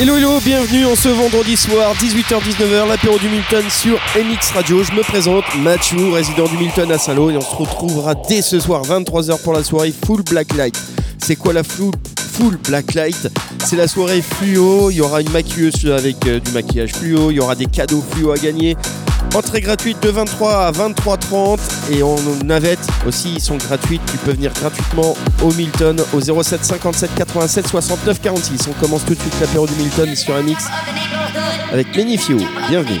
Hello hello, bienvenue en ce vendredi soir, 18h-19h, l'apéro du Milton sur MX Radio. Je me présente, Mathieu, résident du Milton à Saint-Lô, et on se retrouvera dès ce soir, 23h pour la soirée Full Black Light. C'est quoi la full, full Black Light? C'est la soirée fluo, il y aura une maquilleuse avec euh, du maquillage fluo, il y aura des cadeaux fluo à gagner. Entrée gratuite de 23 à 23h30 et en navette aussi, ils sont gratuites. Tu peux venir gratuitement au Milton au 07 57 87 69 46. On commence tout de suite l'apéro du Milton sur MX avec Menifio. Bienvenue.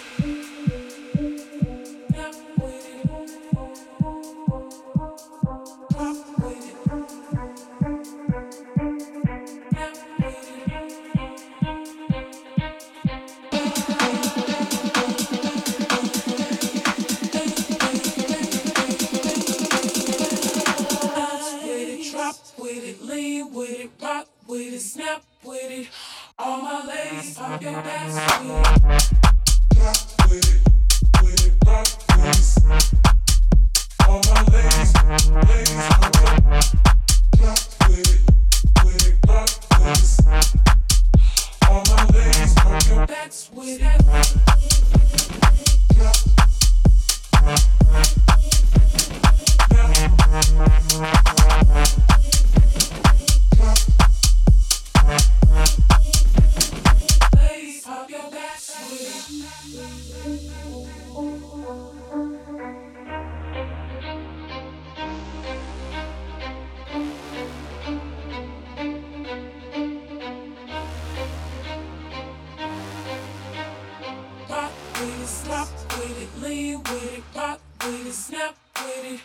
lean with it, rock with it, snap with it.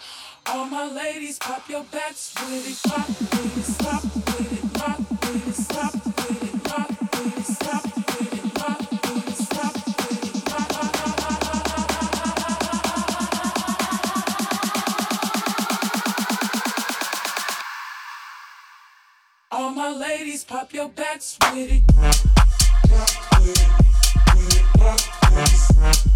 All my ladies, pop your backs with it, rock with it, stop with it, rock with it, stop with it, rock with it, stop with it, rock with it, stop with it, rock. All my ladies, pop your backs with it, rock with it, with it, rock with it, stop.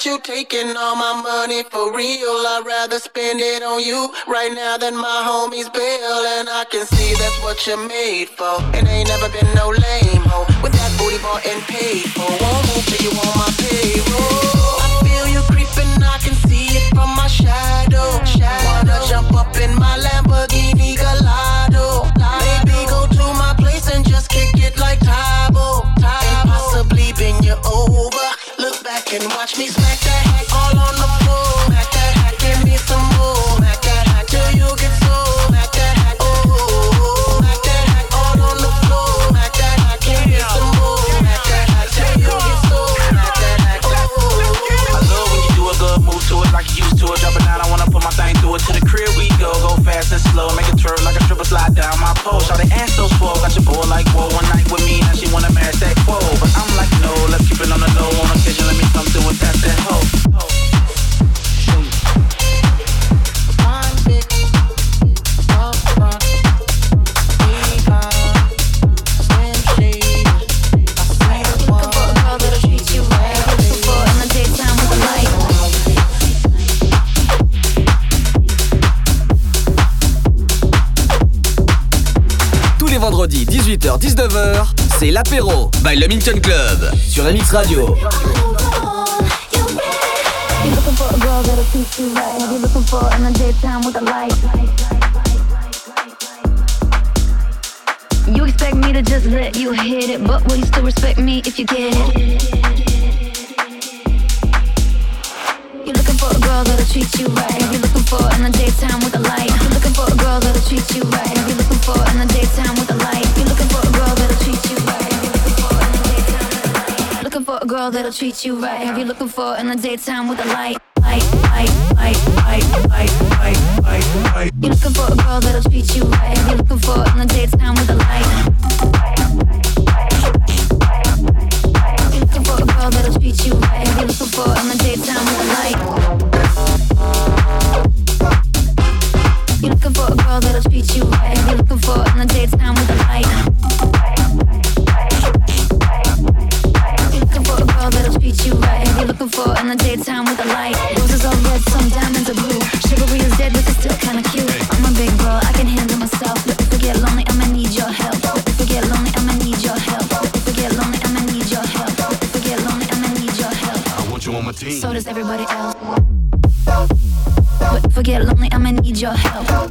Is you taking all my money for real. I'd rather spend it on you right now than my homies bill. And I can see that's what you're made for. And ain't never been no lame hoe. With that booty bought and paid for. Won't move till you on my payroll. I feel you creeping, I can see it from my shadow. Wanna jump up in my Lamborghini to it like you used to it. Drop it down, I wanna put my thing through it. To the crib we go, go fast and slow. Make it twirl like a triple slide down my pole. Shout the ass so swole, got your boy like whoa. C'est l'apéro by le Minton Club sur MX Radio. A you expect me to just let you hit it, but will you still respect me if you get it? You're looking for a girl that'll treat you right. You're looking for in the daytime with the light. You're looking for a girl that'll treat you right. You're looking for in the daytime with the light. You're looking for a girl that'll treat you girl that'll treat you right. Have you looking for in the daytime with the light? Light, light, light, light, light, light, light, light. You looking for a girl that'll treat you right. Have you looking for in the daytime with the light? You looking for a girl that'll treat you right. Have you looking for in the daytime with the light? You looking for a girl that'll treat you right. Does everybody else. But if get lonely, I'ma need your help.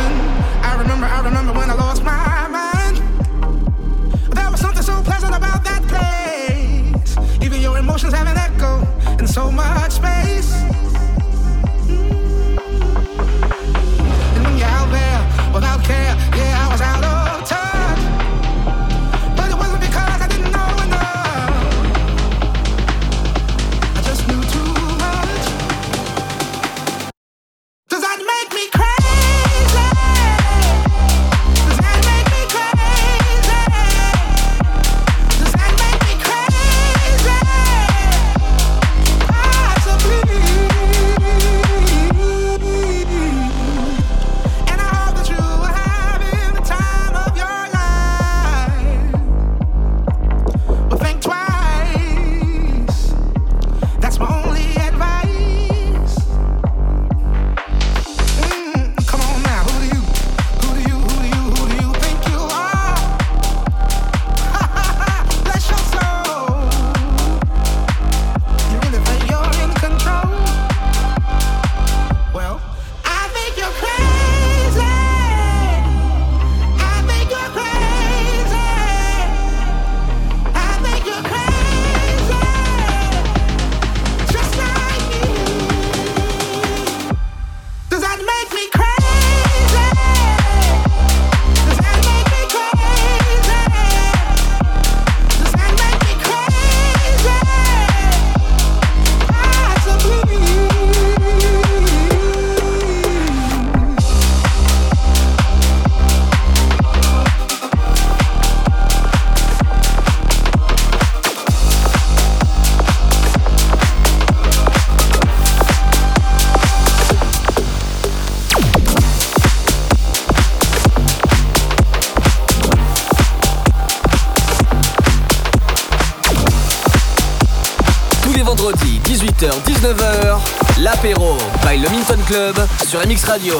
L'apéro by le Minton Club sur MX Radio.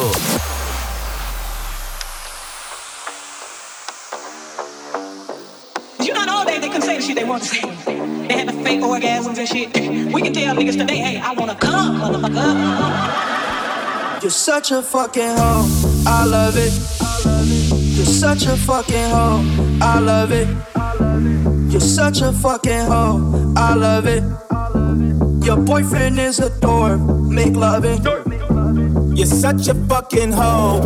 You not all day they can say the shit they want to say. They having fake orgasms and shit. We can tell niggas today, hey, I wanna come, motherfucker. You're such a fucking hoe. I love it. You're such a fucking hoe. I love it. You're such a fucking hoe. I love it. Your boyfriend is a dork. Make loving. You're such a fucking hoe.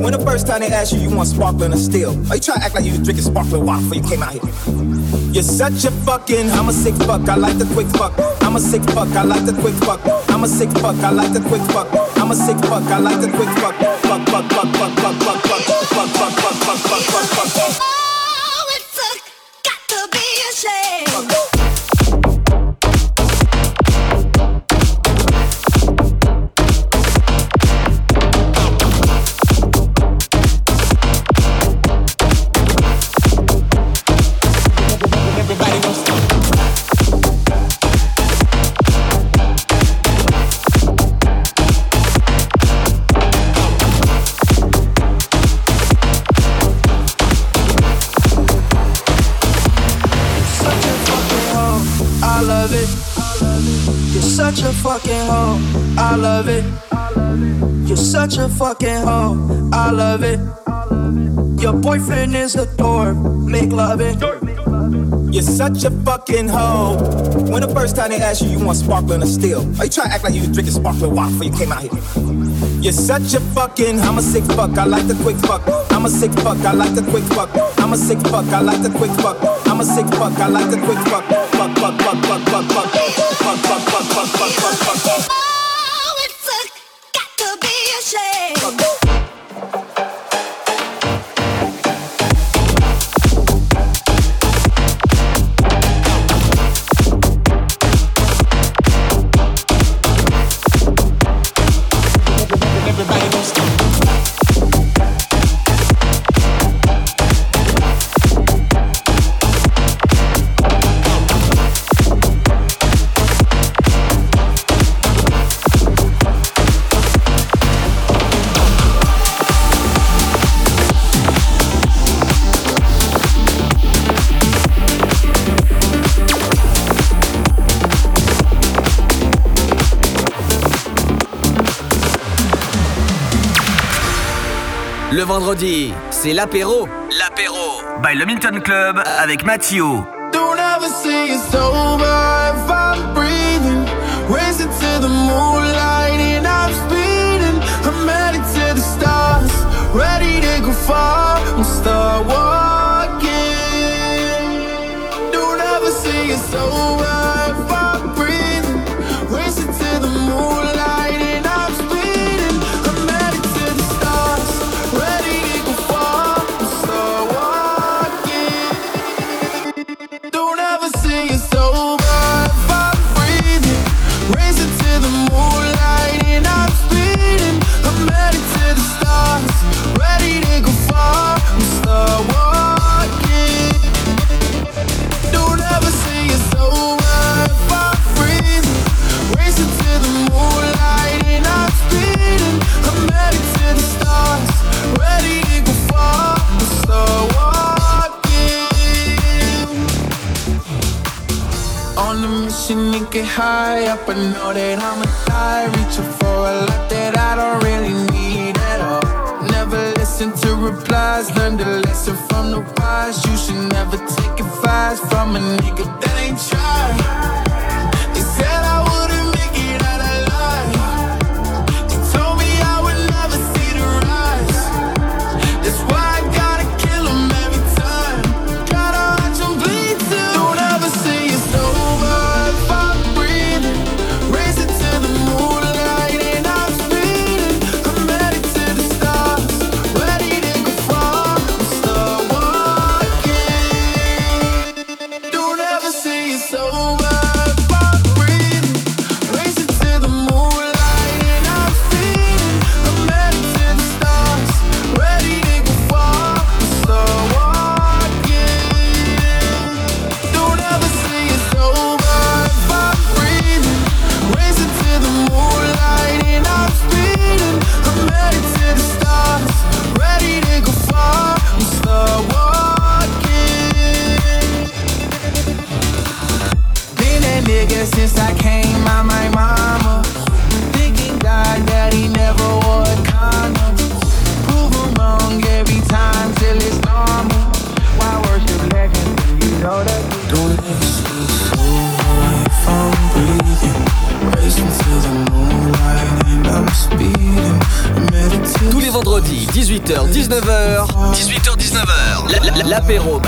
When the first time they asked you, you want sparkling or still? Are you trying to act like you was drinking sparkling water before you came out here? You're such a fucking. I'm a sick fuck. I like the quick fuck. I'm a sick fuck. I like the quick fuck. I'm a sick fuck. I like the quick fuck. I'm a sick fuck. I like the quick fuck. Fuck, fuck, fuck, fuck, fuck, fuck, fuck, fuck, fuck, fuck, fuck, fuck, fuck, fuck, fuck, fuck. Such a fucking hoe. I love it. You're such a fucking hoe. I love it. Your boyfriend is a dork. Make loving. You're such a fucking hoe. When the first time they asked you, you want sparkling or still? Are you trying to act like you was drinking sparkling water before you came out here? You're such a fucking. I'm a sick fuck. I like the quick fuck. I'm a sick fuck. I like the quick fuck. I'm a sick fuck. I like the quick fuck. I'm a sick fuck. I like the quick fuck. Fuck, fuck, fuck, fuck, fuck, fuck, fuck, fuck, fuck, fuck, fuck, fuck, fuck, fuck, fuck. vendredi, c'est l'apéro. L'apéro. By le Milton Club avec Mathieu. Don't ever say it's over.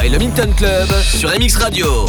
by le Minton Club sur MX Radio.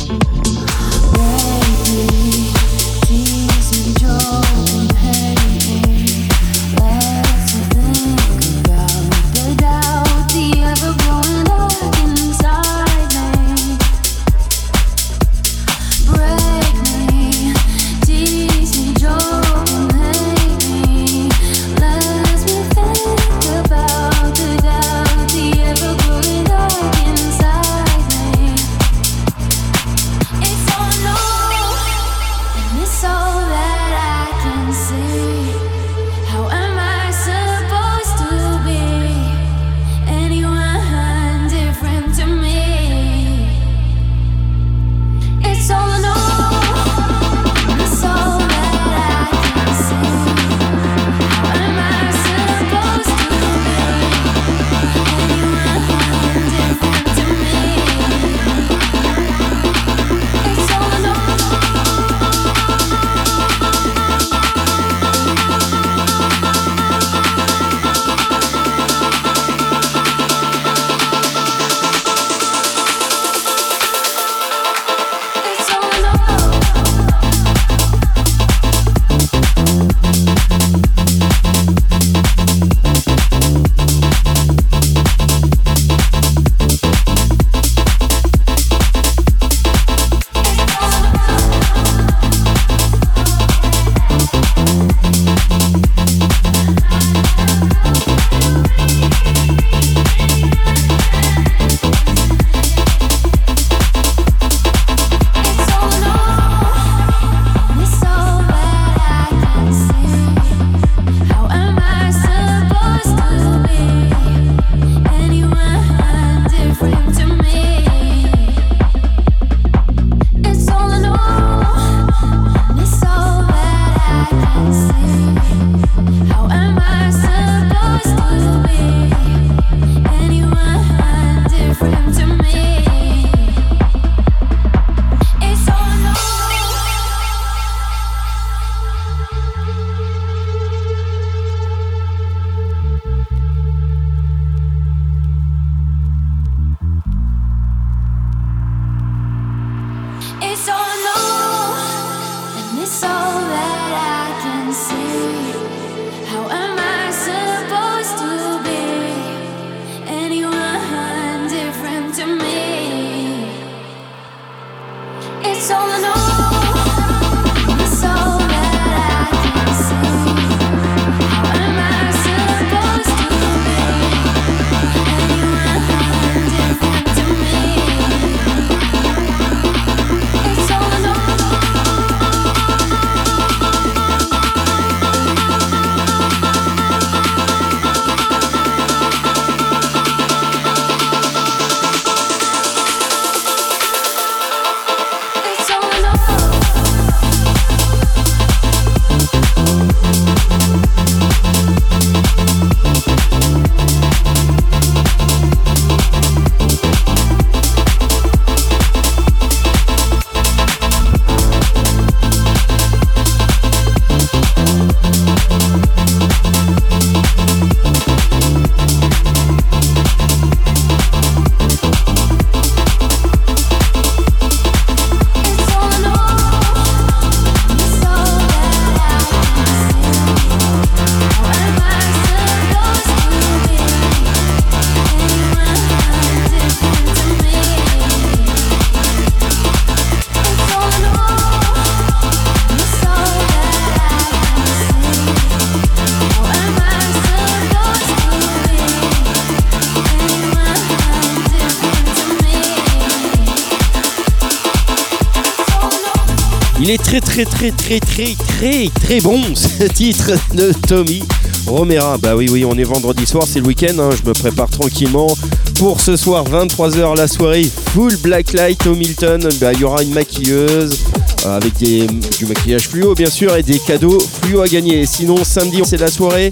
Très très très très très bon ce titre de Tommy Romera. Bah oui oui on est vendredi soir, c'est le week-end, hein, je me prépare tranquillement pour ce soir 23h la soirée full blacklight au Milton. Bah, il y aura une maquilleuse euh, avec du maquillage fluo bien sûr et des cadeaux fluo à gagner. Sinon samedi c'est la soirée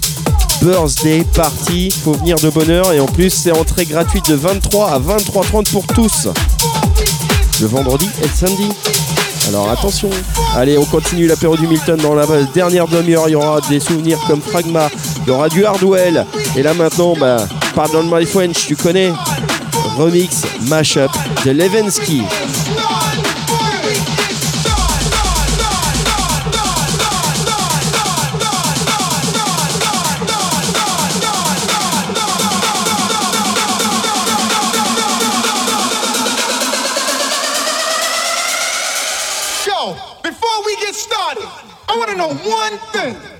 birthday party, faut venir de bonne heure et en plus c'est entrée gratuite de 23 à 23h30 pour tous. Le vendredi et le samedi. Alors attention. Allez, on continue l'apéro du Milton dans la dernière demi-heure. Il y aura des souvenirs comme Fragma. Il y aura du Hardwell. Et là maintenant, bah, Pardon My French, tu connais. Remix, mashup de Levensky. on one thing.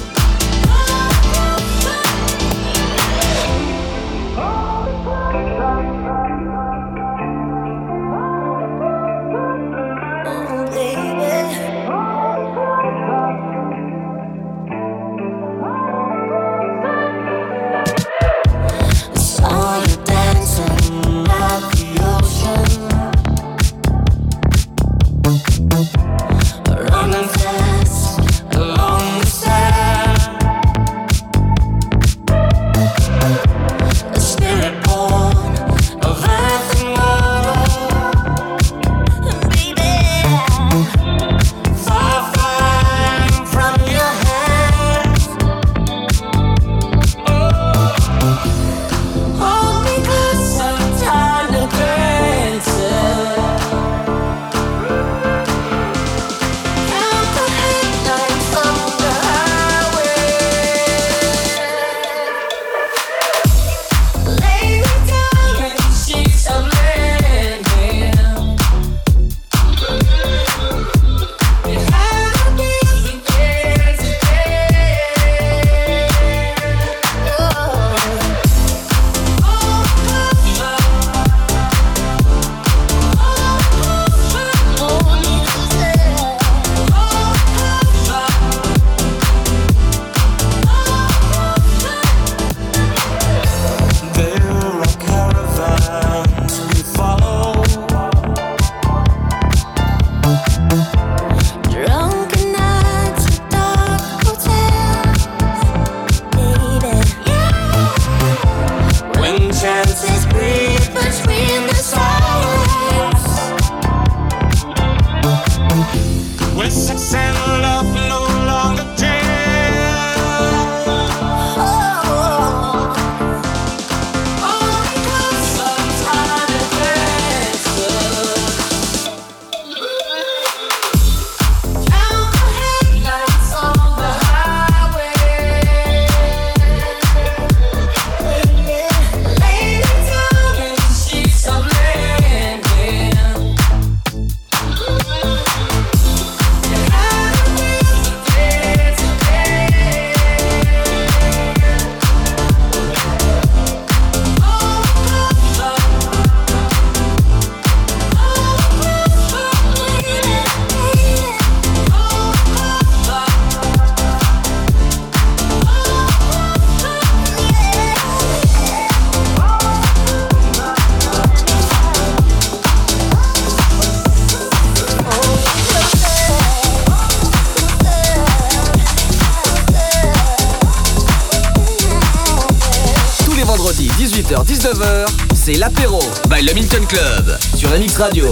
c'est l'apéro by le Milton Club sur la Radio.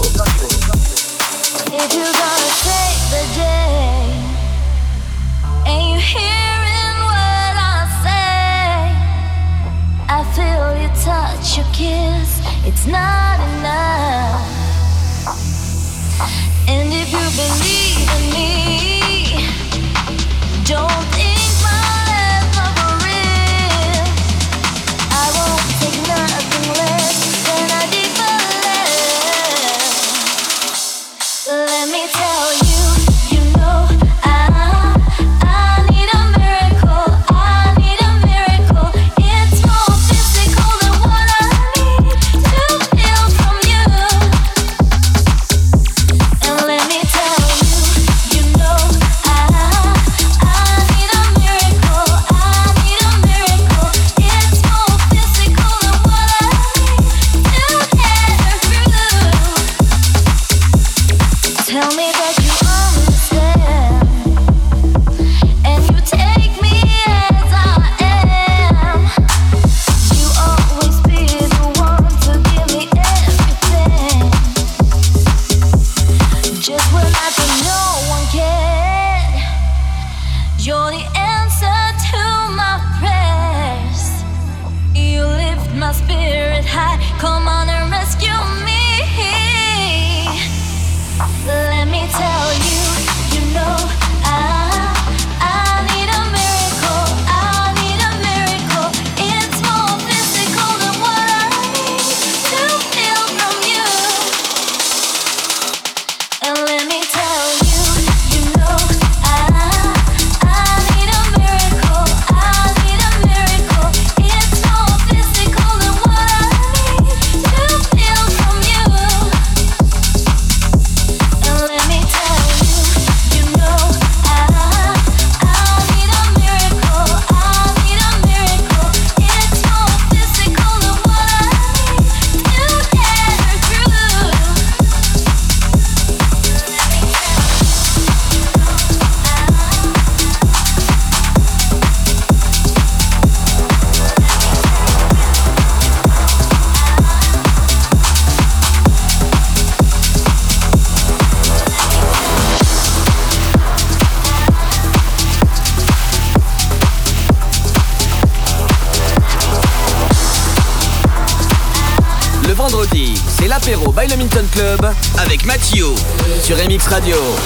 touch, your kiss, it's not enough. And if you believe in me, don't. Radio.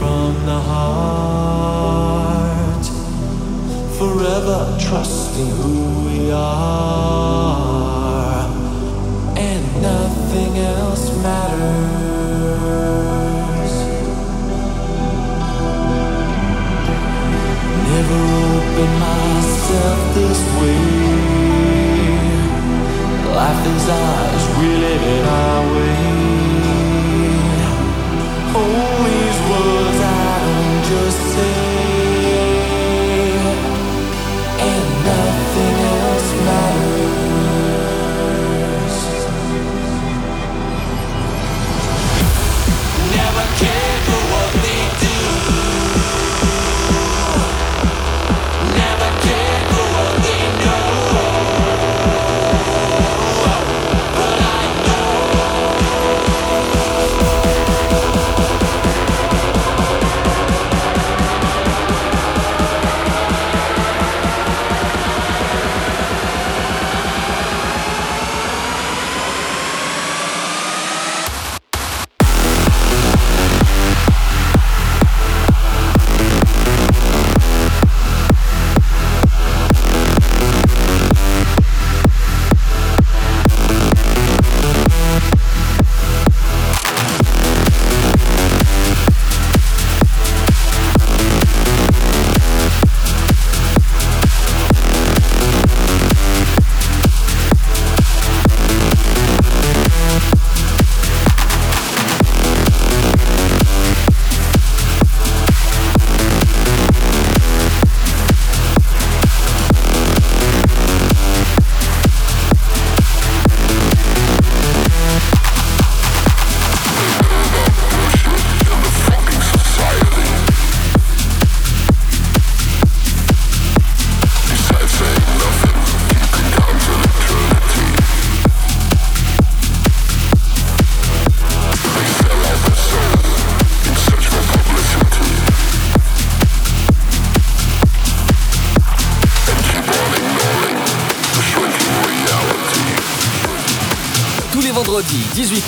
from the heart, forever trusting who we are, and nothing else matters. Never open myself this way. Life is ours, we live it our way.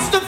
It's the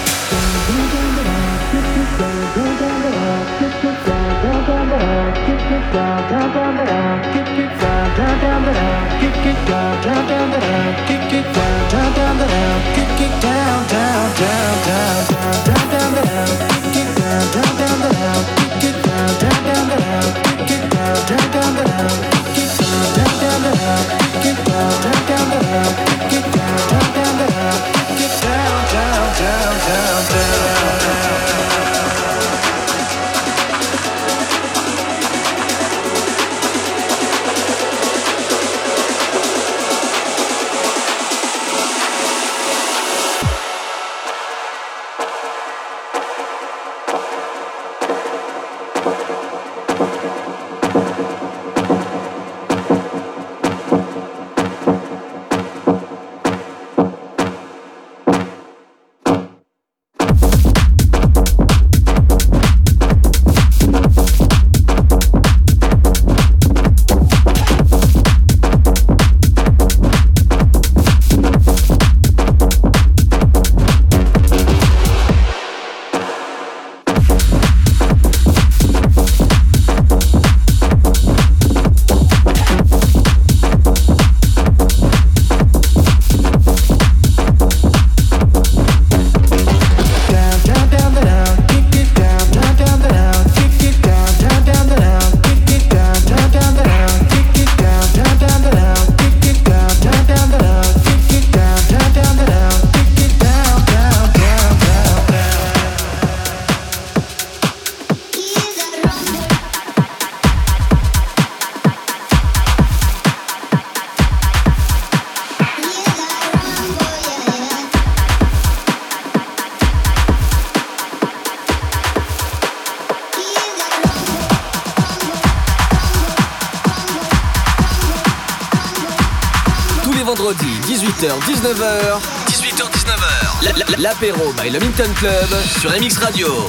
19h. 18h-19h. L'apéro by le Club sur MX Radio.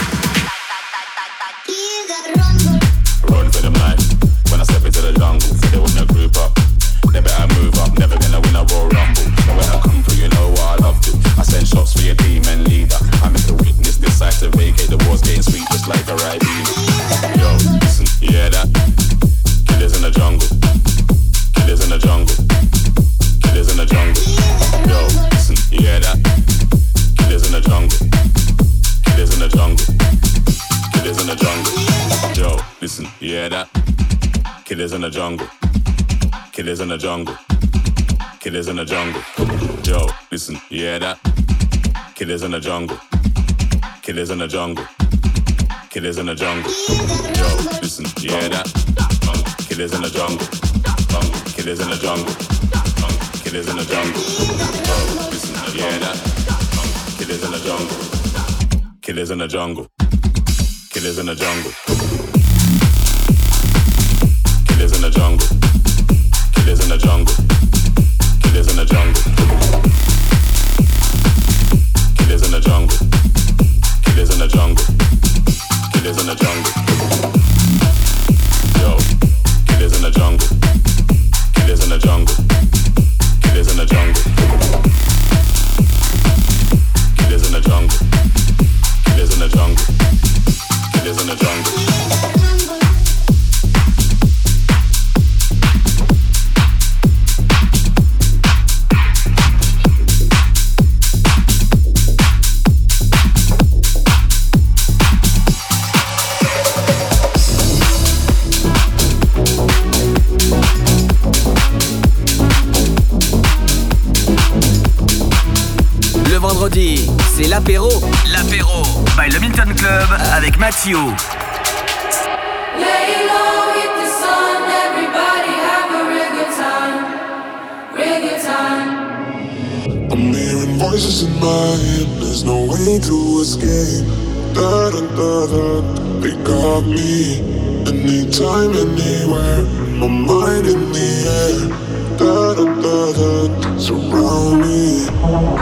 hear that? Killers in the jungle. Killers in the jungle. Killers in the jungle. Joe, listen, you hear that? Killers in the jungle. Killers in the jungle. Killers in the jungle. Yo, listen, you hear that? Killers in the jungle. Killers in the jungle. Killers in the jungle. Yo, listen, you hear that? Killers in the jungle. Killers in the jungle. Killers in the jungle in the jungle. c'est l'apéro. L'apéro by Le Milton Club avec Mathieu. I'm hearing voices in my head, there's no way to escape. Da da da da, they got me. Anytime, anywhere, my mind in the air. Da da da da, surround me.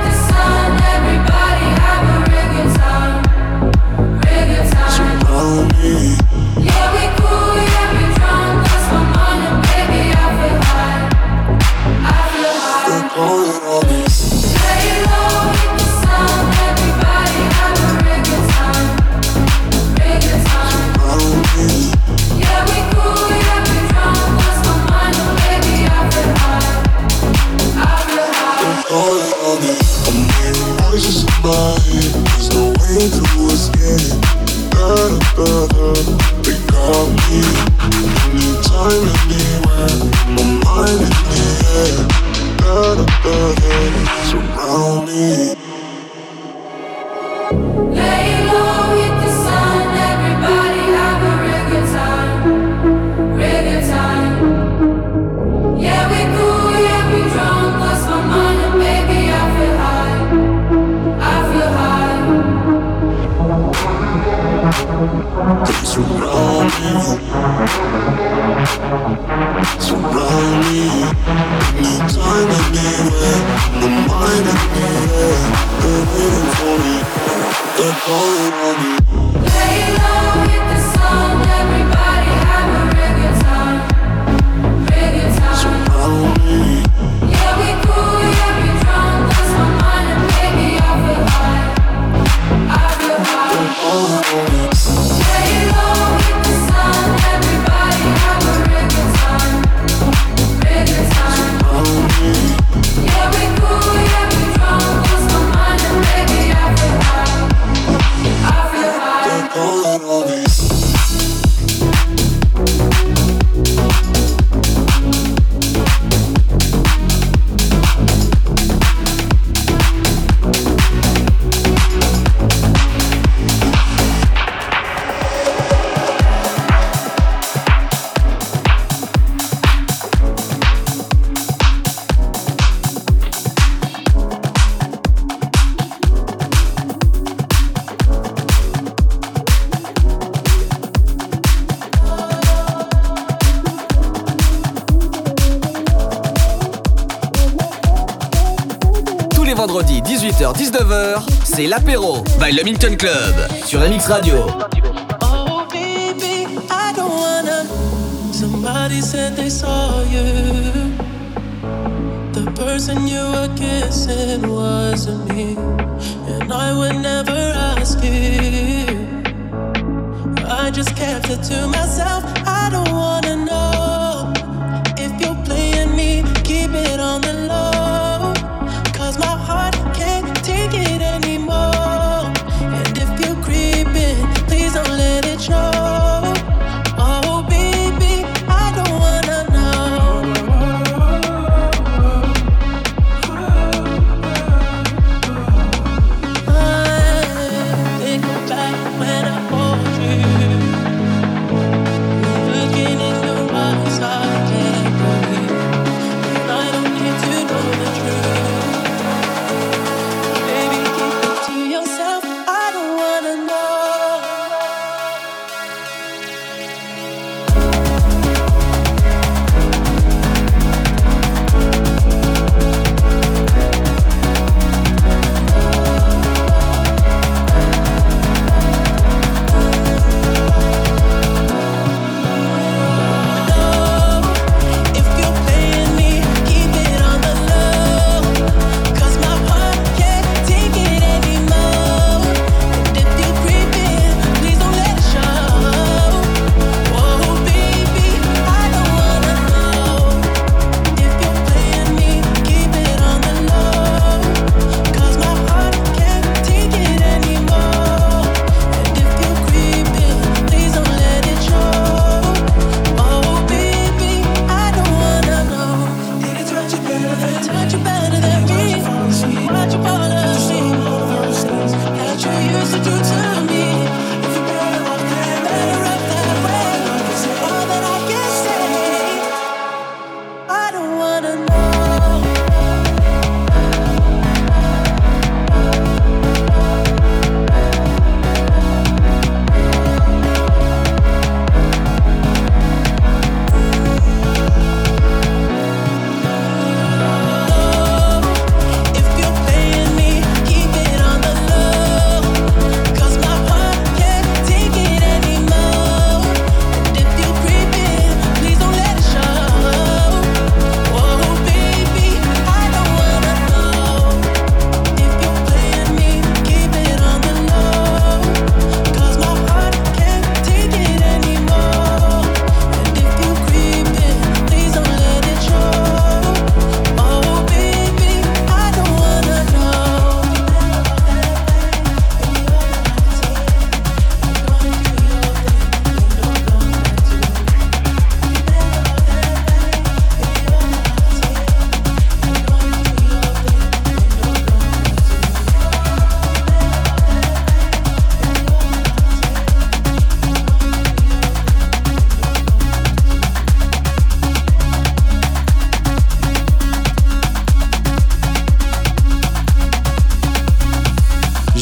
waiting for me. They're calling on me. By le Minton Club sur MX Radio. Oh, baby, I don't wanna. Somebody said they saw you. The person you were kissing wasn't me. And I would never ask you. I just kept it to myself.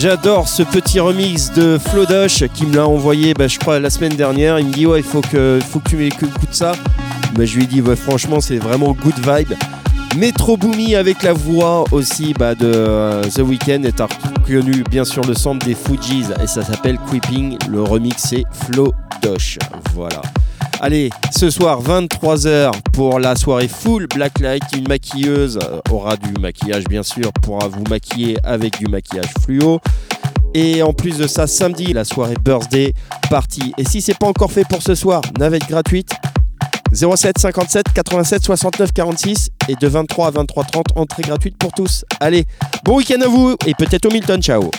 J'adore ce petit remix de Flodosh qui me l'a envoyé, bah, je crois, la semaine dernière. Il me dit, ouais, il faut que, faut que tu écoutes ça. Bah, je lui ai dit, franchement, c'est vraiment good vibe. Metro Boomy avec la voix aussi bah, de euh, The Weeknd est reconnu bien sûr le centre des Fujis et ça s'appelle Creeping. Le remix c'est Flodosh. Voilà. Allez, ce soir 23h pour la soirée full Blacklight. Une maquilleuse aura du maquillage bien sûr, pourra vous maquiller avec du maquillage fluo. Et en plus de ça, samedi, la soirée birthday party. Et si c'est pas encore fait pour ce soir, navette gratuite 07 57 87 69 46 et de 23 à 23 30 entrée gratuite pour tous. Allez, bon week-end à vous et peut-être au Milton. Ciao.